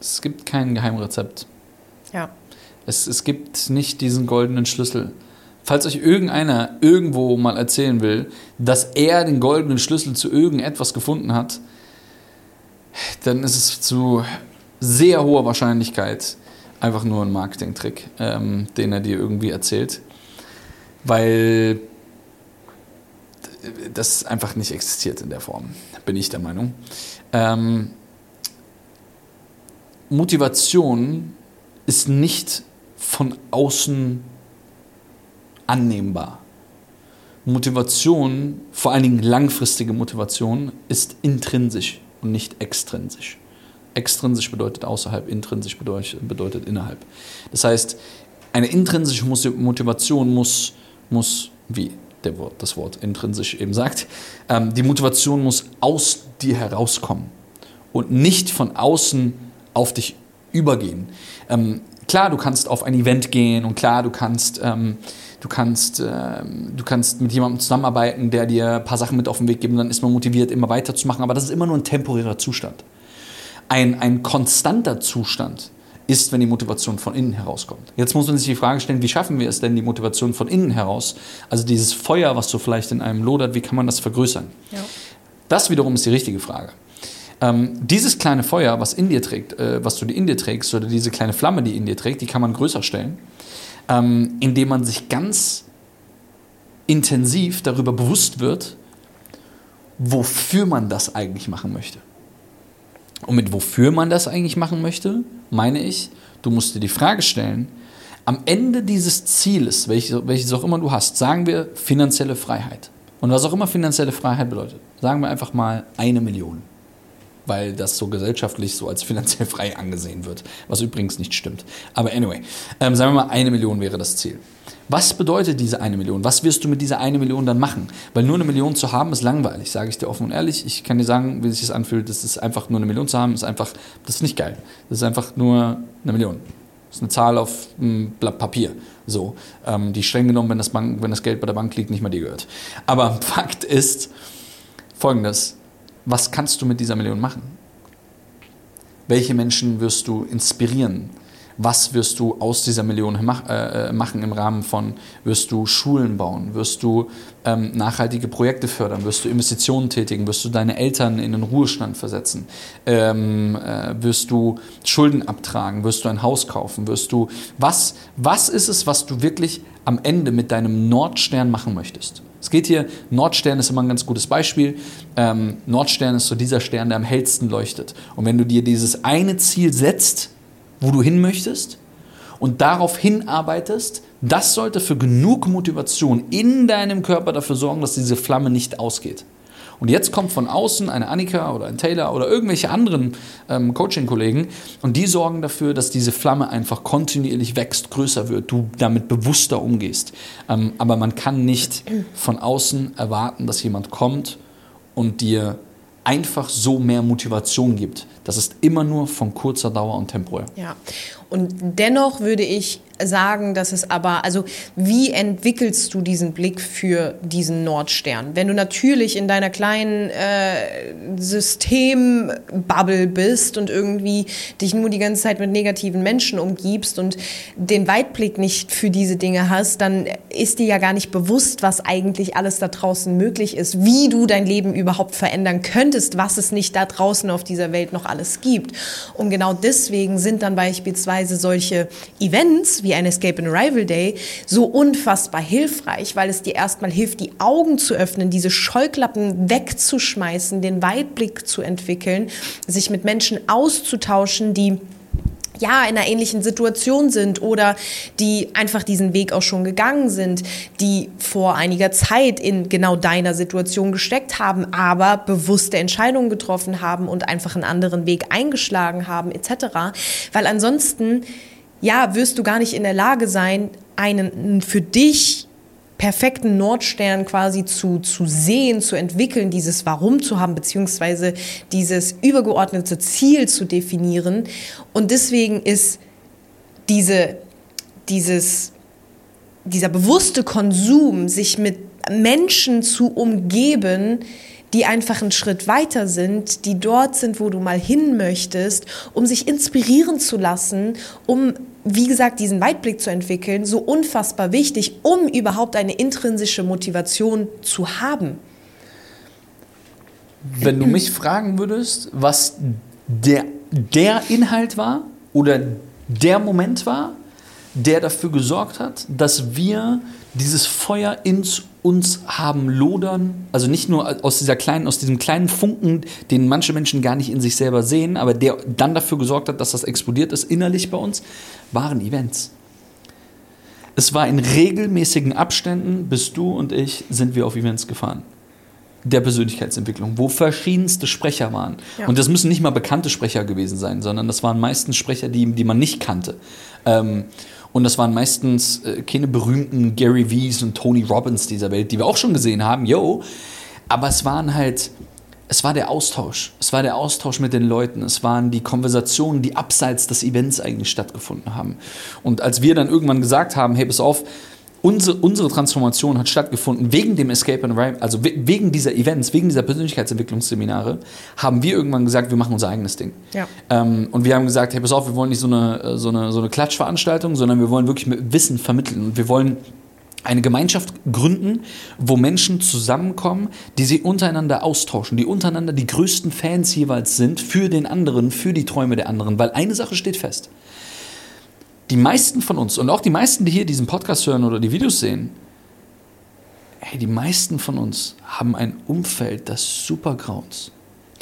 Speaker 1: es gibt kein Geheimrezept.
Speaker 2: Ja.
Speaker 1: Es, es gibt nicht diesen goldenen Schlüssel. Falls euch irgendeiner irgendwo mal erzählen will, dass er den goldenen Schlüssel zu irgendetwas gefunden hat, dann ist es zu sehr hoher Wahrscheinlichkeit einfach nur ein Marketing-Trick, ähm, den er dir irgendwie erzählt. Weil das einfach nicht existiert in der Form, bin ich der Meinung. Ähm, Motivation ist nicht von außen annehmbar. Motivation, vor allen Dingen langfristige Motivation, ist intrinsisch und nicht extrinsisch. Extrinsisch bedeutet außerhalb, intrinsisch bedeutet, bedeutet innerhalb. Das heißt, eine intrinsische Motivation muss, muss wie der das Wort intrinsisch eben sagt, ähm, die Motivation muss aus dir herauskommen und nicht von außen auf dich übergehen. Ähm, klar, du kannst auf ein Event gehen und klar, du kannst, ähm, du kannst, ähm, du kannst mit jemandem zusammenarbeiten, der dir ein paar Sachen mit auf den Weg gibt und dann ist man motiviert, immer weiterzumachen, aber das ist immer nur ein temporärer Zustand. Ein, ein konstanter Zustand ist, wenn die Motivation von innen herauskommt. Jetzt muss man sich die Frage stellen, wie schaffen wir es denn, die Motivation von innen heraus, also dieses Feuer, was so vielleicht in einem lodert, wie kann man das vergrößern?
Speaker 2: Ja.
Speaker 1: Das wiederum ist die richtige Frage. Ähm, dieses kleine Feuer, was in dir trägt, äh, was du in dir trägst, oder diese kleine Flamme, die in dir trägt, die kann man größer stellen, ähm, indem man sich ganz intensiv darüber bewusst wird, wofür man das eigentlich machen möchte. Und mit wofür man das eigentlich machen möchte, meine ich, du musst dir die Frage stellen, am Ende dieses Zieles, welches, welches auch immer du hast, sagen wir finanzielle Freiheit. Und was auch immer finanzielle Freiheit bedeutet, sagen wir einfach mal eine Million. Weil das so gesellschaftlich so als finanziell frei angesehen wird. Was übrigens nicht stimmt. Aber anyway, ähm, sagen wir mal, eine Million wäre das Ziel. Was bedeutet diese eine Million? Was wirst du mit dieser eine Million dann machen? Weil nur eine Million zu haben ist langweilig, sage ich dir offen und ehrlich. Ich kann dir sagen, wie sich das anfühlt. Das ist einfach nur eine Million zu haben, ist einfach, das ist nicht geil. Das ist einfach nur eine Million. Das ist eine Zahl auf einem Blatt Papier. So, ähm, die streng genommen, wenn das, Bank, wenn das Geld bei der Bank liegt, nicht mal dir gehört. Aber Fakt ist folgendes: Was kannst du mit dieser Million machen? Welche Menschen wirst du inspirieren? Was wirst du aus dieser Million mach, äh, äh, machen im Rahmen von, wirst du Schulen bauen, wirst du ähm, nachhaltige Projekte fördern, wirst du Investitionen tätigen, wirst du deine Eltern in den Ruhestand versetzen, ähm, äh, wirst du Schulden abtragen, wirst du ein Haus kaufen, wirst du, was, was ist es, was du wirklich am Ende mit deinem Nordstern machen möchtest? Es geht hier, Nordstern ist immer ein ganz gutes Beispiel. Ähm, Nordstern ist so dieser Stern, der am hellsten leuchtet. Und wenn du dir dieses eine Ziel setzt, wo du hin möchtest und darauf hinarbeitest, das sollte für genug Motivation in deinem Körper dafür sorgen, dass diese Flamme nicht ausgeht. Und jetzt kommt von außen eine Annika oder ein Taylor oder irgendwelche anderen ähm, Coaching-Kollegen und die sorgen dafür, dass diese Flamme einfach kontinuierlich wächst, größer wird, du damit bewusster umgehst. Ähm, aber man kann nicht von außen erwarten, dass jemand kommt und dir einfach so mehr Motivation gibt. Das ist immer nur von kurzer Dauer und temporär.
Speaker 2: Ja, und dennoch würde ich sagen, dass es aber, also wie entwickelst du diesen Blick für diesen Nordstern? Wenn du natürlich in deiner kleinen äh, Systembubble bist und irgendwie dich nur die ganze Zeit mit negativen Menschen umgibst und den Weitblick nicht für diese Dinge hast, dann ist dir ja gar nicht bewusst, was eigentlich alles da draußen möglich ist, wie du dein Leben überhaupt verändern könntest, was es nicht da draußen auf dieser Welt noch alles gibt. Und genau deswegen sind dann beispielsweise solche Events wie wie ein Escape and Arrival Day so unfassbar hilfreich, weil es dir erstmal hilft, die Augen zu öffnen, diese Scheuklappen wegzuschmeißen, den Weitblick zu entwickeln, sich mit Menschen auszutauschen, die ja, in einer ähnlichen Situation sind oder die einfach diesen Weg auch schon gegangen sind, die vor einiger Zeit in genau deiner Situation gesteckt haben, aber bewusste Entscheidungen getroffen haben und einfach einen anderen Weg eingeschlagen haben, etc. Weil ansonsten ja, wirst du gar nicht in der Lage sein, einen für dich perfekten Nordstern quasi zu, zu sehen, zu entwickeln, dieses Warum zu haben, beziehungsweise dieses übergeordnete Ziel zu definieren. Und deswegen ist diese, dieses, dieser bewusste Konsum, sich mit Menschen zu umgeben, die einfach einen Schritt weiter sind, die dort sind, wo du mal hin möchtest, um sich inspirieren zu lassen, um, wie gesagt, diesen Weitblick zu entwickeln, so unfassbar wichtig, um überhaupt eine intrinsische Motivation zu haben.
Speaker 1: Wenn du mich fragen würdest, was der, der Inhalt war oder der Moment war, der dafür gesorgt hat, dass wir dieses Feuer ins uns haben lodern, also nicht nur aus dieser kleinen, aus diesem kleinen Funken, den manche Menschen gar nicht in sich selber sehen, aber der dann dafür gesorgt hat, dass das explodiert ist innerlich bei uns, waren Events. Es war in regelmäßigen Abständen, bis du und ich sind wir auf Events gefahren der Persönlichkeitsentwicklung, wo verschiedenste Sprecher waren. Ja. Und das müssen nicht mal bekannte Sprecher gewesen sein, sondern das waren meistens Sprecher, die, die man nicht kannte. Ähm, und das waren meistens äh, keine berühmten Gary V's und Tony Robbins dieser Welt, die wir auch schon gesehen haben, yo. Aber es waren halt, es war der Austausch. Es war der Austausch mit den Leuten. Es waren die Konversationen, die abseits des Events eigentlich stattgefunden haben. Und als wir dann irgendwann gesagt haben, hey, pass auf, unsere, unsere Transformation hat stattgefunden wegen dem Escape and Arrive, also wegen dieser Events, wegen dieser Persönlichkeitsentwicklungsseminare, haben wir irgendwann gesagt, wir machen unser eigenes Ding. Ja. Ähm, und wir haben gesagt, hey, pass auf, wir wollen nicht so eine, äh, so eine, so eine Klatschveranstaltung, sondern wir wollen wirklich mit Wissen vermitteln und wir wollen eine Gemeinschaft gründen, wo Menschen zusammenkommen, die sich untereinander austauschen, die untereinander die größten Fans jeweils sind für den anderen, für die Träume der anderen. Weil eine Sache steht fest die meisten von uns und auch die meisten, die hier diesen Podcast hören oder die Videos sehen, hey, die meisten von uns haben ein Umfeld, das super graut.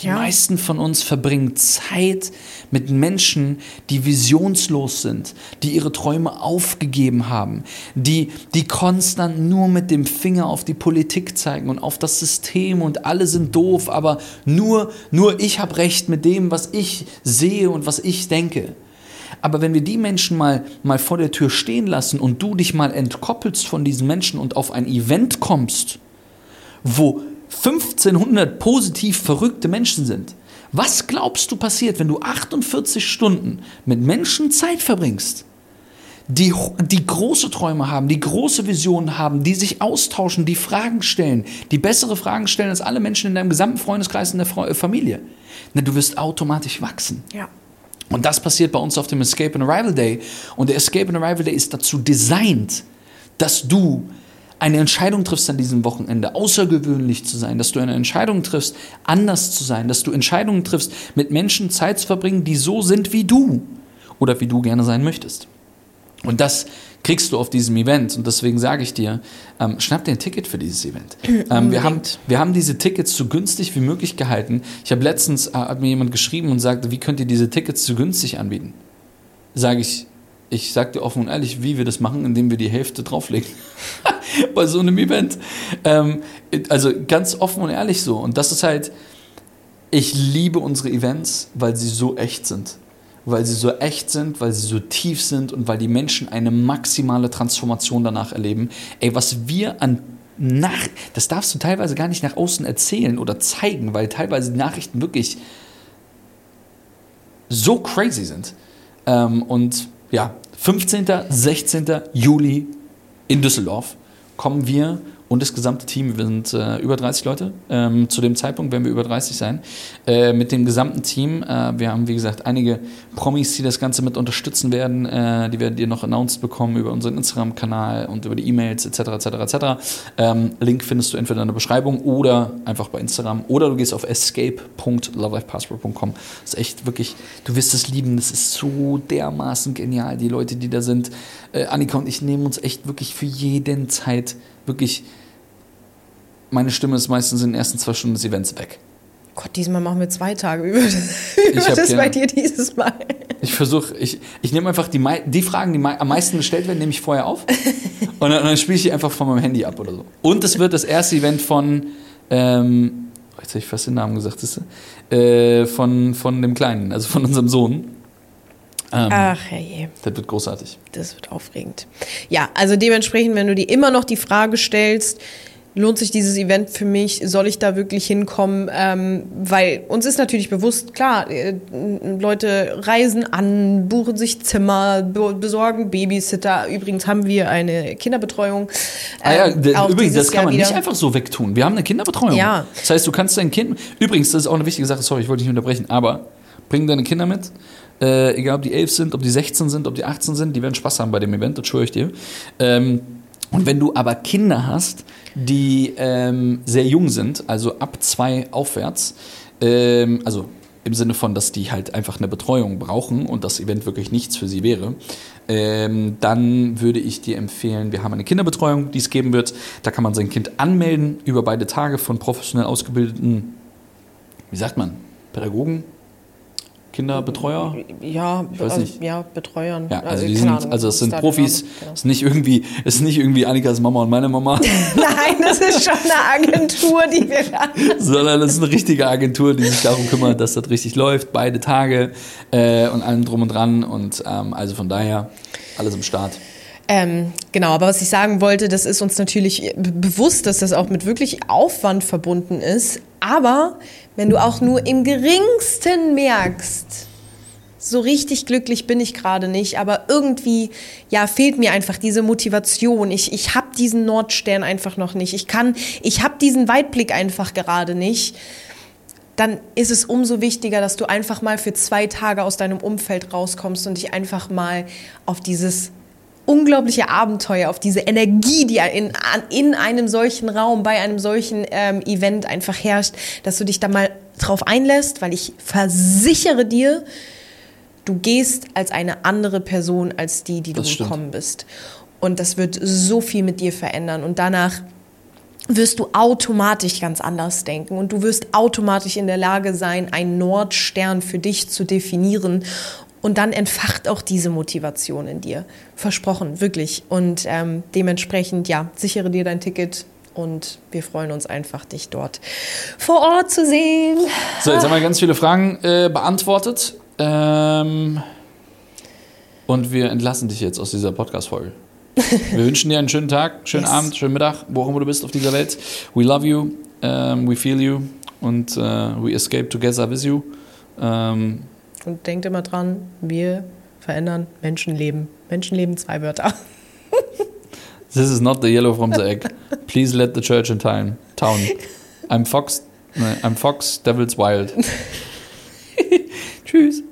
Speaker 1: Die
Speaker 2: Ja.
Speaker 1: meisten von uns verbringen Zeit mit Menschen, die visionslos sind, die ihre Träume aufgegeben haben, die, die konstant nur mit dem Finger auf die Politik zeigen und auf das System und alle sind doof, aber nur, nur ich habe recht mit dem, was ich sehe und was ich denke. Aber wenn wir die Menschen mal, mal vor der Tür stehen lassen und du dich mal entkoppelst von diesen Menschen und auf ein Event kommst, wo 1500 positiv verrückte Menschen sind. Was glaubst du passiert, wenn du 48 Stunden mit Menschen Zeit verbringst, die, die große Träume haben, die große Visionen haben, die sich austauschen, die Fragen stellen, die bessere Fragen stellen als alle Menschen in deinem gesamten Freundeskreis in der Fre- Familie? Na, du wirst automatisch wachsen.
Speaker 2: Ja.
Speaker 1: Und das passiert bei uns auf dem Escape and Arrival Day. Und der Escape and Arrival Day ist dazu designt, dass du eine Entscheidung triffst an diesem Wochenende, außergewöhnlich zu sein, dass du eine Entscheidung triffst, anders zu sein, dass du Entscheidungen triffst, mit Menschen Zeit zu verbringen, die so sind wie du oder wie du gerne sein möchtest. Und das kriegst du auf diesem Event. Und deswegen sage ich dir, ähm, schnapp dir ein Ticket für dieses Event. Ähm, wir, haben, wir haben diese Tickets so günstig wie möglich gehalten. Ich habe letztens, äh, hat mir jemand geschrieben und sagte, wie könnt ihr diese Tickets so günstig anbieten? Sage ich, ich sage dir offen und ehrlich, wie wir das machen, indem wir die Hälfte drauflegen. Bei so einem Event. Ähm, also ganz offen und ehrlich so. Und das ist halt, ich liebe unsere Events, weil sie so echt sind. Weil sie so echt sind, weil sie so tief sind und weil die Menschen eine maximale Transformation danach erleben. Ey, was wir an nach, das darfst du teilweise gar nicht nach außen erzählen oder zeigen, weil teilweise die Nachrichten wirklich so crazy sind. Ähm, und ja, 15., 16. Juli in Düsseldorf kommen wir und das gesamte Team, wir sind äh, über 30 Leute, ähm, zu dem Zeitpunkt werden wir über 30 sein, äh, mit dem gesamten Team. Äh, wir haben, wie gesagt, einige Promis, die das Ganze mit unterstützen werden. Äh, die werdet ihr noch announced bekommen über unseren Instagram-Kanal und über die E-Mails etc. etc. etc. Ähm, Link findest du entweder in der Beschreibung oder einfach bei Instagram oder du gehst auf escape.lovelifepassport.com. Das ist echt wirklich, du wirst es lieben, das ist so dermaßen genial, die Leute, die da sind. Äh, Annika und ich nehmen uns echt wirklich für jeden Zeit wirklich meine Stimme ist meistens in den ersten zwei Stunden des Events weg.
Speaker 2: Gott, diesmal machen wir zwei Tage. Wie wird das, wie
Speaker 1: Ich
Speaker 2: wird
Speaker 1: hab
Speaker 2: das bei dir dieses Mal?
Speaker 1: Ich versuche, ich, ich nehme einfach die, die Fragen, die am meisten gestellt werden, nehme ich vorher auf und dann, dann spiele ich die einfach von meinem Handy ab oder so. Und es wird das erste Event von, ähm, oh, jetzt habe ich fast den Namen gesagt, siehst du? Äh, von, von dem Kleinen, also von unserem Sohn. Ähm,
Speaker 2: Ach, herrje.
Speaker 1: Das wird großartig.
Speaker 2: Das wird aufregend. Ja, also dementsprechend, wenn du dir immer noch die Frage stellst, lohnt sich dieses Event für mich, soll ich da wirklich hinkommen? Ähm, weil uns ist natürlich bewusst, klar, äh, Leute reisen an, buchen sich Zimmer, be besorgen Babysitter. Übrigens haben wir eine Kinderbetreuung.
Speaker 1: Ah ja,
Speaker 2: ähm,
Speaker 1: übrigens, das kann man nicht einfach so wegtun. Wir haben eine Kinderbetreuung.
Speaker 2: Ja.
Speaker 1: Das heißt, du kannst dein Kind. Übrigens, das ist auch eine wichtige Sache, sorry, ich wollte dich nicht unterbrechen, aber bring deine Kinder mit. Äh, egal, ob die 11 sind, ob die 16 sind, ob die 18 sind, die werden Spaß haben bei dem Event, das schwöre ich dir. Ähm, und wenn du aber Kinder hast, die ähm, sehr jung sind, also ab zwei aufwärts, ähm, also im Sinne von, dass die halt einfach eine Betreuung brauchen und das Event wirklich nichts für sie wäre, ähm, dann würde ich dir empfehlen, wir haben eine Kinderbetreuung, die es geben wird. Da kann man sein Kind anmelden über beide Tage von professionell ausgebildeten, wie sagt man, Pädagogen, Kinderbetreuer.
Speaker 2: Ja,
Speaker 1: Ich weiß
Speaker 2: also,
Speaker 1: nicht.
Speaker 2: ja, Betreuern.
Speaker 1: Ja, also
Speaker 2: keine
Speaker 1: sind,
Speaker 2: Ahnung,
Speaker 1: also es sind Profis,
Speaker 2: genau.
Speaker 1: es ist nicht irgendwie, ist nicht irgendwie Annikas Mama und meine Mama,
Speaker 2: Nein, das ist schon eine Agentur, die wir da
Speaker 1: sondern es ist eine richtige Agentur, die sich darum kümmert, dass das richtig läuft, beide Tage äh, und allem drum und dran und ähm, also von daher alles im Start.
Speaker 2: Ähm, genau, aber was ich sagen wollte, das ist uns natürlich be- bewusst, dass das auch mit wirklich Aufwand verbunden ist. Aber wenn du auch nur im geringsten merkst, so richtig glücklich bin ich gerade nicht, aber irgendwie, ja, fehlt mir einfach diese Motivation. Ich, ich habe diesen Nordstern einfach noch nicht. Ich kann, ich habe diesen Weitblick einfach gerade nicht. Dann ist es umso wichtiger, dass du einfach mal für zwei Tage aus deinem Umfeld rauskommst und dich einfach mal auf dieses unglaubliche Abenteuer, auf diese Energie, die in, in einem solchen Raum, bei einem solchen ähm, Event einfach herrscht, dass du dich da mal drauf einlässt, weil ich versichere dir, du gehst als eine andere Person als die, die du
Speaker 1: Das stimmt.
Speaker 2: gekommen bist. Und das wird so viel mit dir verändern. Und danach wirst du automatisch ganz anders denken und du wirst automatisch in der Lage sein, einen Nordstern für dich zu definieren. Und dann entfacht auch diese Motivation in dir. Versprochen, wirklich. Und ähm, dementsprechend, ja, sichere dir dein Ticket und wir freuen uns einfach, dich dort vor Ort zu sehen.
Speaker 1: So, jetzt haben wir ganz viele Fragen äh, beantwortet. Ähm, und wir entlassen dich jetzt aus dieser Podcast-Folge. Wir wünschen dir einen schönen Tag, schönen
Speaker 2: Yes.
Speaker 1: Abend, schönen Mittag, wo auch immer du bist auf dieser Welt. We love you, ähm, we feel you und äh, we escape together with you. Ähm,
Speaker 2: Und denkt immer dran, wir verändern Menschenleben. Menschenleben, zwei Wörter.
Speaker 1: this is not the yellow from the egg. Please let the church in town. town. I'm Fox, I'm Fox, Devil's Wild. Tschüss.